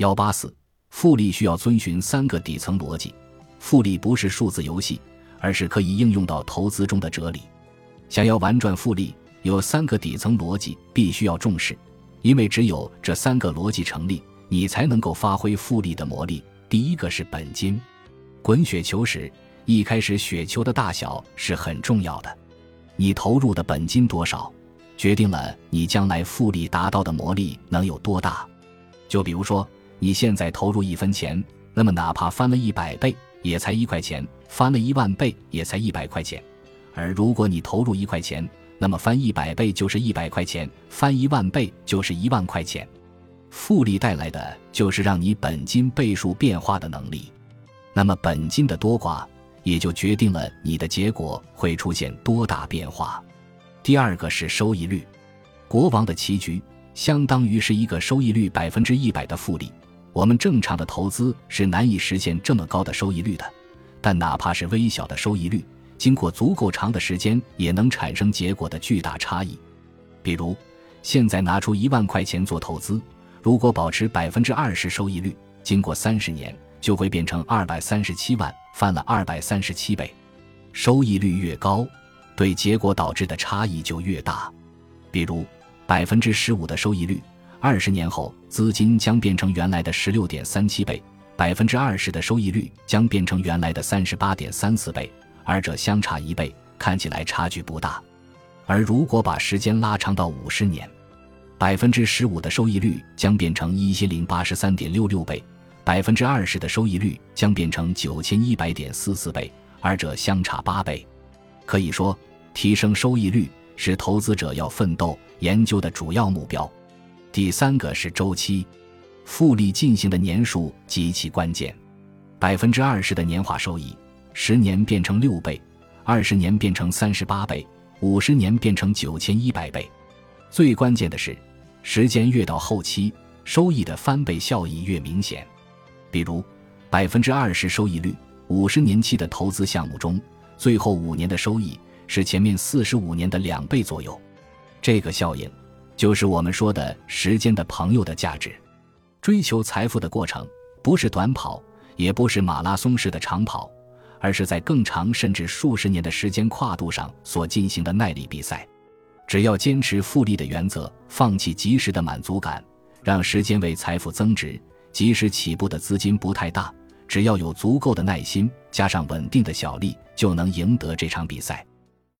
幺八四，复利需要遵循三个底层逻辑。复利不是数字游戏，而是可以应用到投资中的哲理。想要玩转复利，有三个底层逻辑必须要重视，因为只有这三个逻辑成立，你才能够发挥复利的魔力。第一个是本金，滚雪球时，一开始雪球的大小是很重要的，你投入的本金多少，决定了你将来复利达到的魔力能有多大。就比如说，你现在投入一分钱，那么哪怕翻了一百倍。也才一块钱，翻了一万倍也才一百块钱。而如果你投入一块钱，那么翻一百倍就是一百块钱，翻一万倍就是一万块钱。复利带来的就是让你本金倍数变化的能力。那么本金的多寡，也就决定了你的结果会出现多大变化。第二个是收益率，国王的棋局相当于是一个收益率百分之一百的复利。我们正常的投资是难以实现这么高的收益率的，但哪怕是微小的收益率，经过足够长的时间，也能产生结果的巨大差异。比如，现在拿出一万块钱做投资，如果保持百分之二十收益率，经过三十年就会变成二百三十七万，翻了二百三十七倍。收益率越高，对结果导致的差异就越大。比如，百分之十五的收益率。二十年后，资金将变成原来的十六点三七倍，百分之二十的收益率将变成原来的三十八点三四倍，二者相差一倍，看起来差距不大。而如果把时间拉长到五十年，百分之十五的收益率将变成一千零八十三点六六倍，百分之二十的收益率将变成九千一百点四四倍，二者相差八倍。可以说，提升收益率是投资者要奋斗研究的主要目标。第三个是周期，复利进行的年数极其关键。百分之二十的年化收益，十年变成六倍，二十年变成三十八倍，五十年变成九千一百倍。最关键的是，时间越到后期，收益的翻倍效益越明显。比如，百分之二十收益率，五十年期的投资项目中，最后五年的收益是前面四十五年的两倍左右。这个效应。就是我们说的时间的朋友的价值，追求财富的过程不是短跑，也不是马拉松式的长跑，而是在更长甚至数十年的时间跨度上所进行的耐力比赛。只要坚持复利的原则，放弃及时的满足感，让时间为财富增值，即使起步的资金不太大，只要有足够的耐心，加上稳定的小利，就能赢得这场比赛。